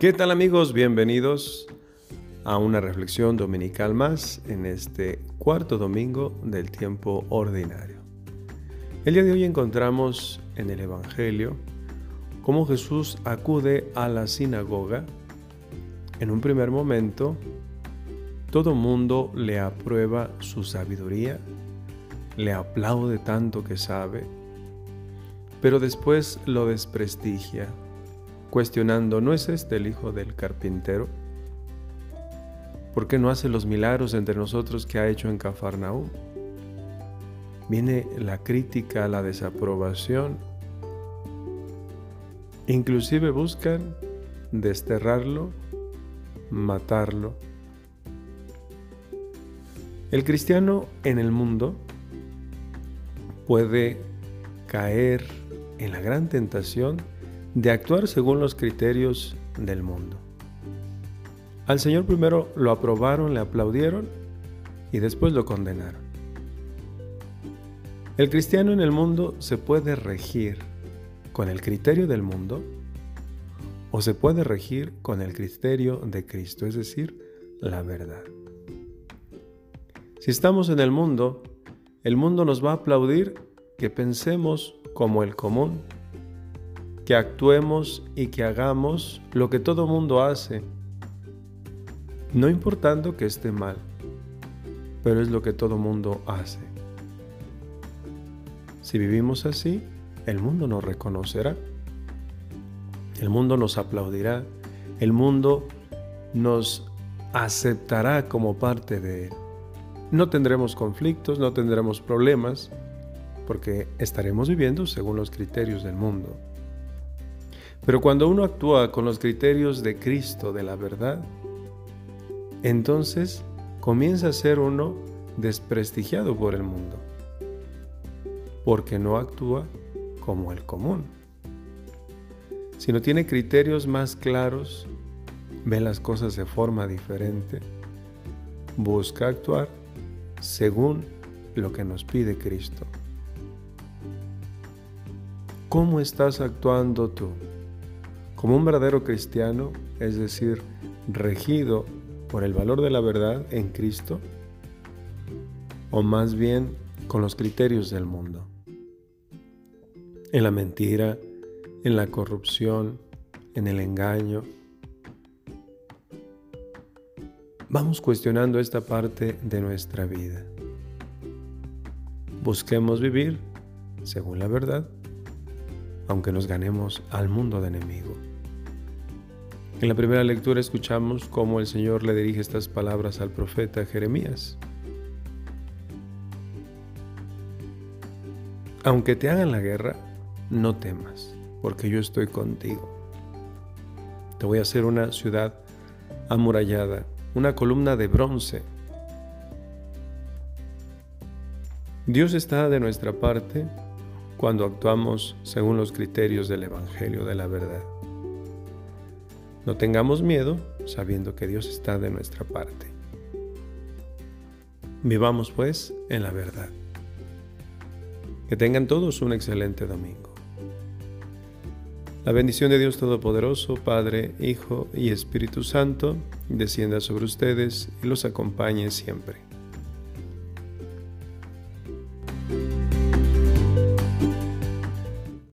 ¿Qué tal amigos? Bienvenidos a una reflexión dominical más en este cuarto domingo del tiempo ordinario. El día de hoy encontramos en el Evangelio cómo Jesús acude a la sinagoga. En un primer momento, todo mundo le aprueba su sabiduría, le aplaude tanto que sabe, pero después lo desprestigia cuestionando, ¿no es este el hijo del carpintero? ¿Por qué no hace los milagros entre nosotros que ha hecho en Cafarnaúm? Viene la crítica, la desaprobación. Inclusive buscan desterrarlo, matarlo. El cristiano en el mundo puede caer en la gran tentación de actuar según los criterios del mundo. Al Señor primero lo aprobaron, le aplaudieron y después lo condenaron. El cristiano en el mundo se puede regir con el criterio del mundo o se puede regir con el criterio de Cristo, es decir, la verdad. Si estamos en el mundo, el mundo nos va a aplaudir que pensemos como el común que actuemos y que hagamos lo que todo mundo hace, no importando que esté mal, pero es lo que todo mundo hace. Si vivimos así, el mundo nos reconocerá, el mundo nos aplaudirá, el mundo nos aceptará como parte de él. No tendremos conflictos, no tendremos problemas, porque estaremos viviendo según los criterios del mundo. Pero cuando uno actúa con los criterios de Cristo, de la verdad, entonces comienza a ser uno desprestigiado por el mundo, porque no actúa como el común. Si no tiene criterios más claros, ve las cosas de forma diferente, busca actuar según lo que nos pide Cristo. ¿Cómo estás actuando tú? Como un verdadero cristiano, es decir, regido por el valor de la verdad en Cristo, o más bien con los criterios del mundo, en la mentira, en la corrupción, en el engaño. Vamos cuestionando esta parte de nuestra vida. Busquemos vivir según la verdad, aunque nos ganemos al mundo de enemigo. En la primera lectura escuchamos cómo el Señor le dirige estas palabras al profeta Jeremías. Aunque te hagan la guerra, no temas, porque yo estoy contigo. Te voy a hacer una ciudad amurallada, una columna de bronce. Dios está de nuestra parte cuando actuamos según los criterios del Evangelio de la verdad. No tengamos miedo sabiendo que Dios está de nuestra parte. Vivamos pues en la verdad. Que tengan todos un excelente domingo. La bendición de Dios Todopoderoso, Padre, Hijo y Espíritu Santo, descienda sobre ustedes y los acompañe siempre.